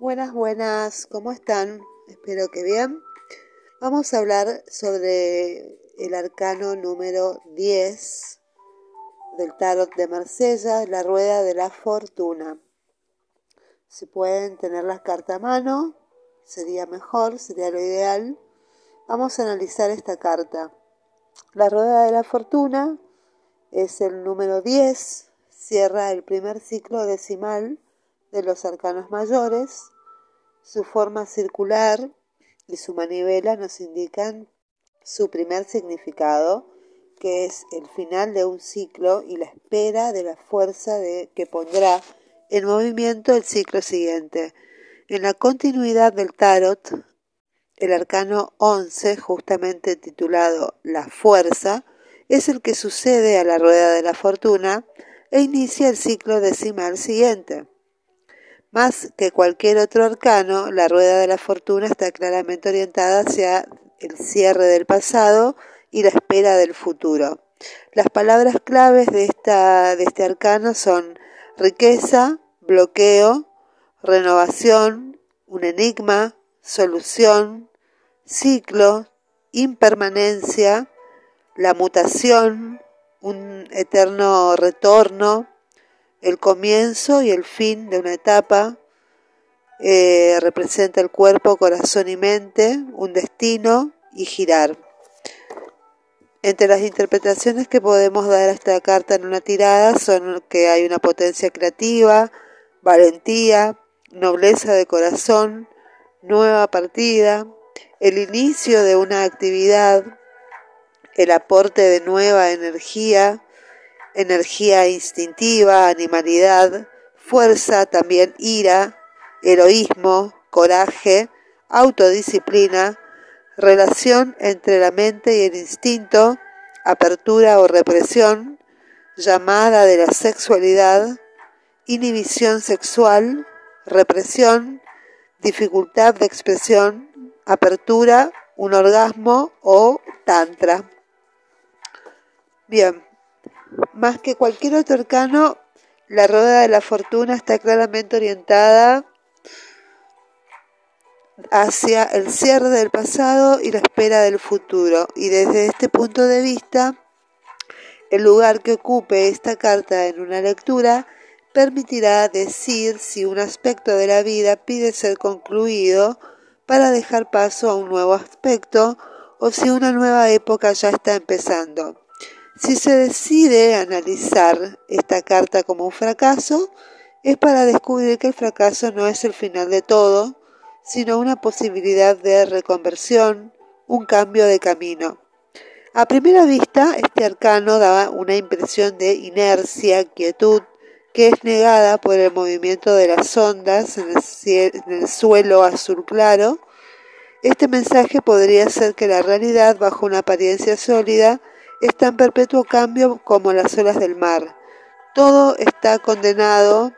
Buenas, buenas, ¿cómo están? Espero que bien. Vamos a hablar sobre el arcano número 10 del tarot de Marsella, la rueda de la fortuna. Si pueden tener las cartas a mano, sería mejor, sería lo ideal. Vamos a analizar esta carta. La rueda de la fortuna es el número 10, cierra el primer ciclo decimal de los arcanos mayores. Su forma circular y su manivela nos indican su primer significado, que es el final de un ciclo y la espera de la fuerza de, que pondrá en movimiento el ciclo siguiente. En la continuidad del tarot, el arcano 11, justamente titulado La Fuerza, es el que sucede a la rueda de la fortuna e inicia el ciclo decimal siguiente. Más que cualquier otro arcano, la rueda de la fortuna está claramente orientada hacia el cierre del pasado y la espera del futuro. Las palabras claves de, de este arcano son riqueza, bloqueo, renovación, un enigma, solución, ciclo, impermanencia, la mutación, un eterno retorno, el comienzo y el fin de una etapa, eh, representa el cuerpo, corazón y mente, un destino y girar. Entre las interpretaciones que podemos dar a esta carta en una tirada son que hay una potencia creativa, valentía, nobleza de corazón, nueva partida, el inicio de una actividad, el aporte de nueva energía, energía instintiva, animalidad, fuerza, también ira, heroísmo, coraje, autodisciplina, relación entre la mente y el instinto, apertura o represión, llamada de la sexualidad, inhibición sexual, represión, dificultad de expresión, apertura, un orgasmo o tantra. Bien, más que cualquier otro arcano, la rueda de la fortuna está claramente orientada hacia el cierre del pasado y la espera del futuro. Y desde este punto de vista, el lugar que ocupe esta carta en una lectura permitirá decir si un aspecto de la vida pide ser concluido para dejar paso a un nuevo aspecto o si una nueva época ya está empezando. Si se decide analizar esta carta como un fracaso, es para descubrir que el fracaso no es el final de todo, sino una posibilidad de reconversión, un cambio de camino. A primera vista, este arcano da una impresión de inercia, quietud, que es negada por el movimiento de las ondas en el, suelo azul claro. Este mensaje podría ser que la realidad, bajo una apariencia sólida, está en perpetuo cambio como las olas del mar. Todo está condenado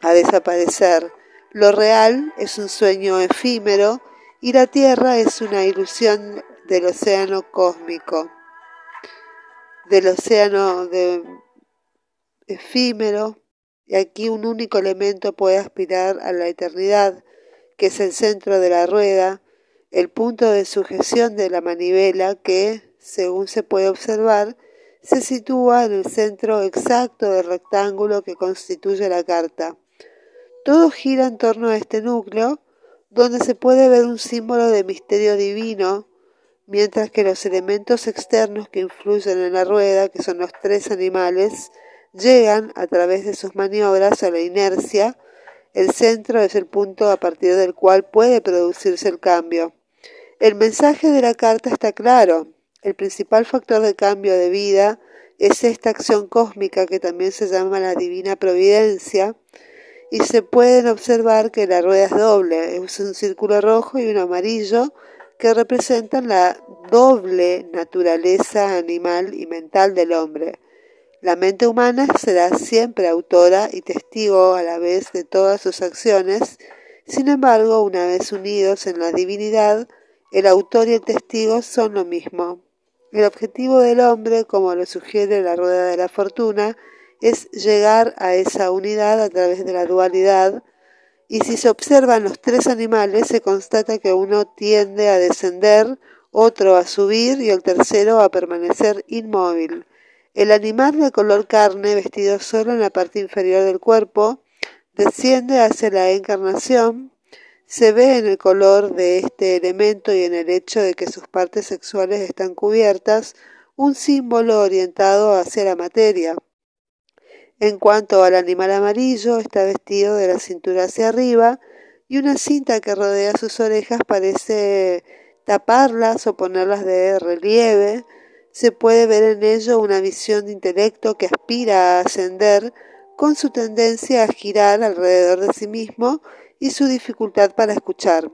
a desaparecer. Lo real es un sueño efímero y la Tierra es una ilusión del océano cósmico, del océano de efímero, y aquí un único elemento puede aspirar a la eternidad, que es el centro de la rueda, el punto de sujeción de la manivela que, según se puede observar, se sitúa en el centro exacto del rectángulo que constituye la carta. Todo gira en torno a este núcleo, donde se puede ver un símbolo de misterio divino, mientras que los elementos externos que influyen en la rueda, que son los tres animales, llegan a través de sus maniobras a la inercia. El centro es el punto a partir del cual puede producirse el cambio. El mensaje de la carta está claro. El principal factor de cambio de vida es esta acción cósmica que también se llama la divina providencia y se pueden observar que la rueda es doble, es un círculo rojo y uno amarillo que representan la doble naturaleza animal y mental del hombre. La mente humana será siempre autora y testigo a la vez de todas sus acciones, sin embargo, una vez unidos en la divinidad, el autor y el testigo son lo mismo. El objetivo del hombre, como lo sugiere la rueda de la fortuna, es llegar a esa unidad a través de la dualidad y si se observan los tres animales se constata que uno tiende a descender, otro a subir y el tercero a permanecer inmóvil. El animal de color carne, vestido solo en la parte inferior del cuerpo, desciende hacia la encarnación, se ve en el color de este elemento y en el hecho de que sus partes sexuales están cubiertas un símbolo orientado hacia la materia. En cuanto al animal amarillo, está vestido de la cintura hacia arriba y una cinta que rodea sus orejas parece taparlas o ponerlas de relieve, se puede ver en ello una visión de intelecto que aspira a ascender con su tendencia a girar alrededor de sí mismo y su dificultad para escuchar.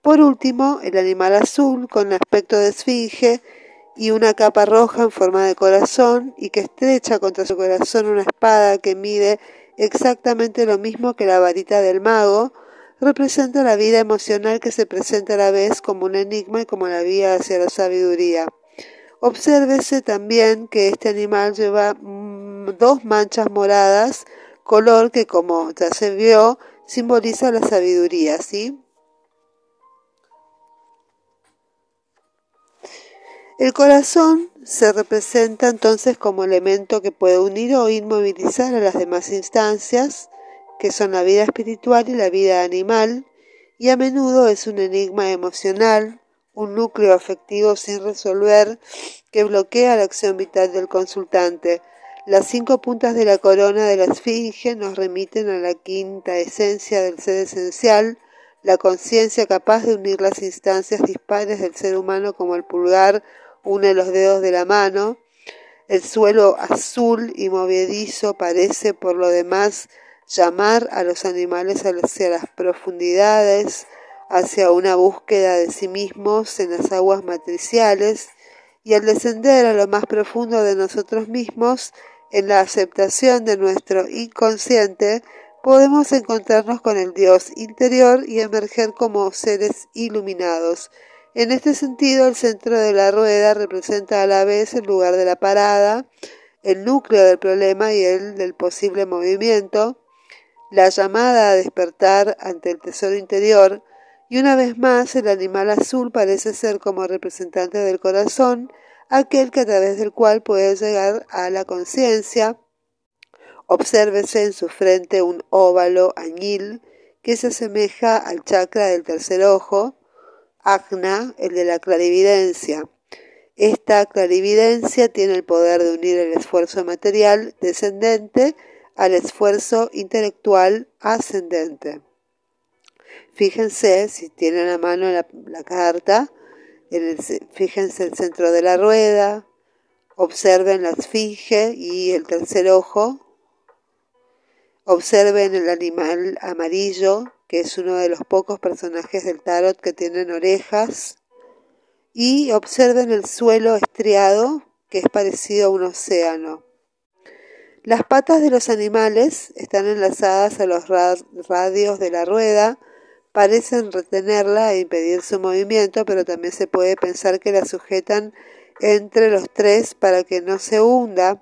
Por último, el animal azul, con aspecto de esfinge y una capa roja en forma de corazón y que estrecha contra su corazón una espada que mide exactamente lo mismo que la varita del mago, representa la vida emocional que se presenta a la vez como un enigma y como la vía hacia la sabiduría. Obsérvese también que este animal lleva mm, dos manchas moradas, color que como ya se vio simboliza la sabiduría, ¿sí? El corazón se representa entonces como elemento que puede unir o inmovilizar a las demás instancias, que son la vida espiritual y la vida animal, y a menudo es un enigma emocional, un núcleo afectivo sin resolver que bloquea la acción vital del consultante. Las cinco puntas de la corona de la esfinge nos remiten a la quinta esencia del ser esencial, la conciencia capaz de unir las instancias dispares del ser humano como el pulgar une los dedos de la mano. El suelo azul y movedizo parece por lo demás llamar a los animales hacia las profundidades, hacia una búsqueda de sí mismos en las aguas matriciales y al descender a lo más profundo de nosotros mismos, en la aceptación de nuestro inconsciente, podemos encontrarnos con el Dios interior y emerger como seres iluminados. En este sentido, el centro de la rueda representa a la vez el lugar de la parada, el núcleo del problema y el del posible movimiento, la llamada a despertar ante el tesoro interior, y una vez más el animal azul parece ser como representante del corazón, aquel que a través del cual puede llegar a la conciencia. Obsérvese en su frente un óvalo añil que se asemeja al chakra del tercer ojo, Agna, el de la clarividencia. Esta clarividencia tiene el poder de unir el esfuerzo material descendente al esfuerzo intelectual ascendente. Fíjense, si tienen a mano la, carta, fíjense el centro de la rueda, observen la esfinge y el tercer ojo, observen el animal amarillo, que es uno de los pocos personajes del tarot que tienen orejas, y observen el suelo estriado, que es parecido a un océano. Las patas de los animales están enlazadas a los radios de la rueda, parecen retenerla e impedir su movimiento, pero también se puede pensar que la sujetan entre los tres para que no se hunda.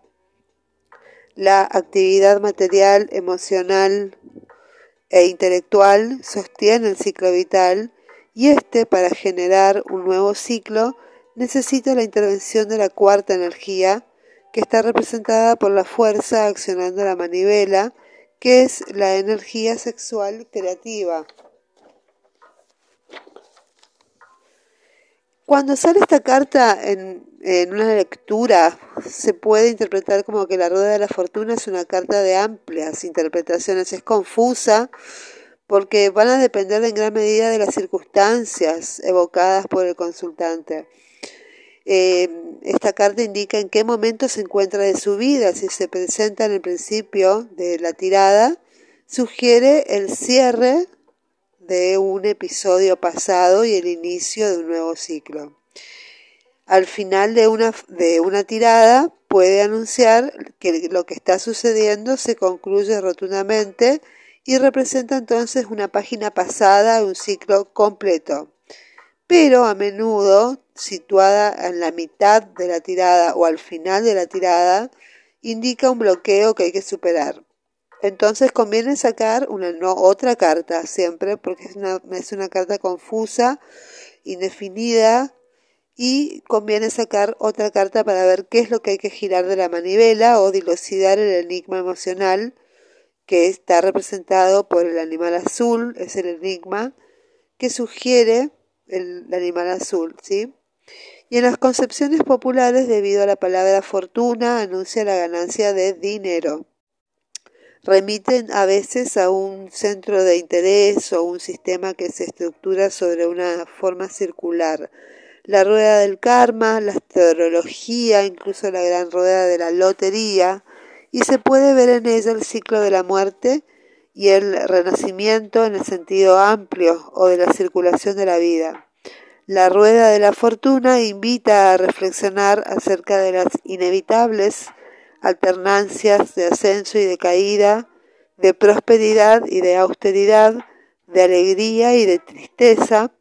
La actividad material, emocional e intelectual sostiene el ciclo vital y este, para generar un nuevo ciclo, necesita la intervención de la cuarta energía, que está representada por la fuerza accionando la manivela, que es la energía sexual creativa. Cuando sale esta carta en, una lectura, se puede interpretar como que la rueda de la fortuna es una carta de amplias interpretaciones, es confusa porque van a depender en gran medida de las circunstancias evocadas por el consultante. Eh, esta carta indica en qué momento se encuentra de su vida, si se presenta en el principio de la tirada, sugiere el cierre de un episodio pasado y el inicio de un nuevo ciclo. Al final de una, de una tirada puede anunciar que lo que está sucediendo se concluye rotundamente y representa entonces una página pasada un ciclo completo. Pero a menudo, situada en la mitad de la tirada o al final de la tirada, indica un bloqueo que hay que superar. Entonces conviene sacar una no otra carta siempre porque es una, es una carta confusa, indefinida y conviene sacar otra carta para ver qué es lo que hay que girar de la manivela o dilucidar el enigma emocional que está representado por el animal azul, es el enigma que sugiere el, animal azul, ¿sí? Y en las concepciones populares, debido a la palabra fortuna, anuncia la ganancia de dinero. Remiten a veces a un centro de interés o un sistema que se estructura sobre una forma circular. La rueda del karma, la astrología, incluso la gran rueda de la lotería, y se puede ver en ella el ciclo de la muerte y el renacimiento en el sentido amplio o de la circulación de la vida. La rueda de la fortuna invita a reflexionar acerca de las inevitables alternancias de ascenso y de caída, de prosperidad y de austeridad, de alegría y de tristeza,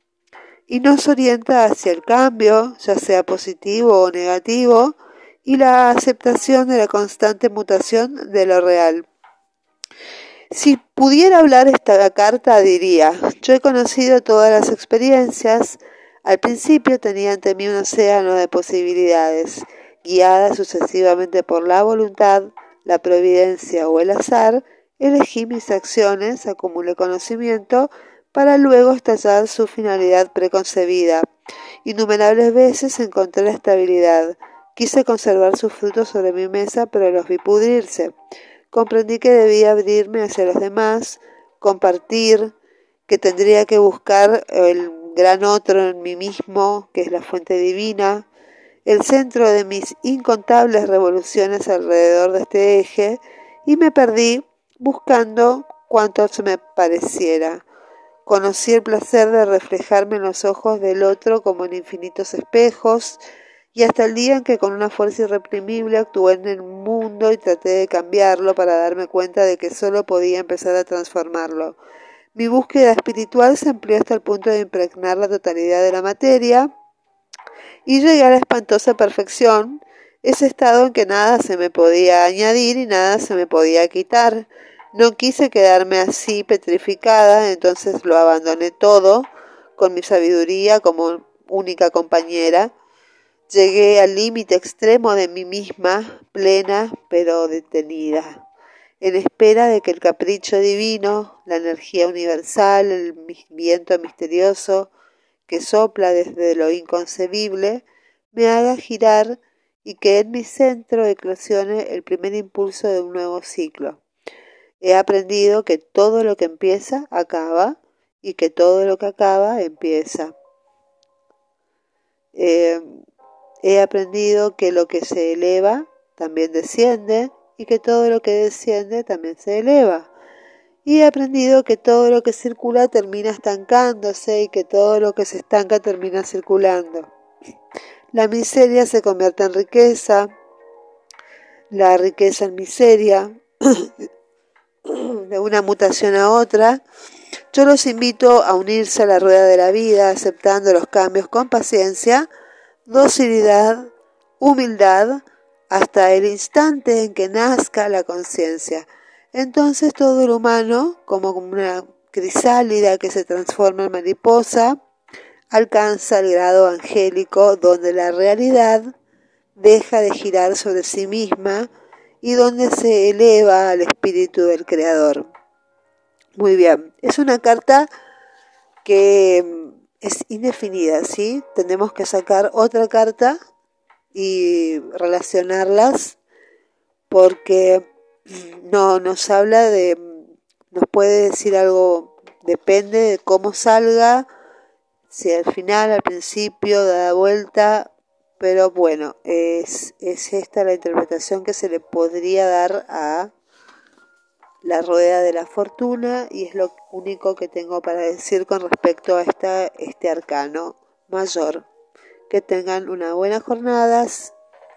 y nos orienta hacia el cambio, ya sea positivo o negativo, y la aceptación de la constante mutación de lo real. Si pudiera hablar esta carta diría, yo he conocido todas las experiencias, al principio tenía ante mí un océano de posibilidades, guiada sucesivamente por la voluntad, la providencia o el azar, elegí mis acciones, acumulé conocimiento, para luego estallar su finalidad preconcebida. Innumerables veces encontré la estabilidad, Quise conservar sus frutos sobre mi mesa, pero los vi pudrirse. Comprendí que debía abrirme hacia los demás, compartir, que tendría que buscar el gran otro en mí mismo, que es la fuente divina, el centro de mis incontables revoluciones alrededor de este eje, y me perdí buscando cuanto se me pareciera. Conocí el placer de reflejarme en los ojos del otro como en infinitos espejos, y hasta el día en que con una fuerza irreprimible actué en el mundo y traté de cambiarlo para darme cuenta de que solo podía empezar a transformarlo. Mi búsqueda espiritual se amplió hasta el punto de impregnar la totalidad de la materia y llegué a la espantosa perfección, ese estado en que nada se me podía añadir y nada se me podía quitar. No quise quedarme así petrificada, entonces lo abandoné todo con mi sabiduría como única compañera Llegué al límite extremo de mí misma, plena pero detenida, en espera de que el capricho divino, la energía universal, el viento misterioso que sopla desde lo inconcebible, me haga girar y que en mi centro eclosione el primer impulso de un nuevo ciclo. He aprendido que todo lo que empieza acaba y que todo lo que acaba empieza. Eh, He aprendido que lo que se eleva también desciende y que todo lo que desciende también se eleva. Y he aprendido que todo lo que circula termina estancándose y que todo lo que se estanca termina circulando. La miseria se convierte en riqueza, la riqueza en miseria, de una mutación a otra. Yo los invito a unirse a la rueda de la vida, aceptando los cambios con paciencia, docilidad, humildad, hasta el instante en que nazca la conciencia. Entonces todo el humano, como una crisálida que se transforma en mariposa, alcanza el grado angélico donde la realidad deja de girar sobre sí misma y donde se eleva al espíritu del creador. Muy bien, es una carta que es indefinida, ¿sí? Tenemos que sacar otra carta y relacionarlas porque no nos habla de, nos puede decir algo, depende de cómo salga, si al final, al principio, da vuelta, pero bueno, es, es esta la interpretación que se le podría dar a la rueda de la fortuna y es lo único que tengo para decir con respecto a esta, este arcano mayor. Que tengan una buena jornada,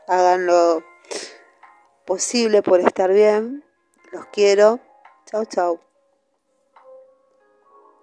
hagan lo posible por estar bien. Los quiero. Chao, chao.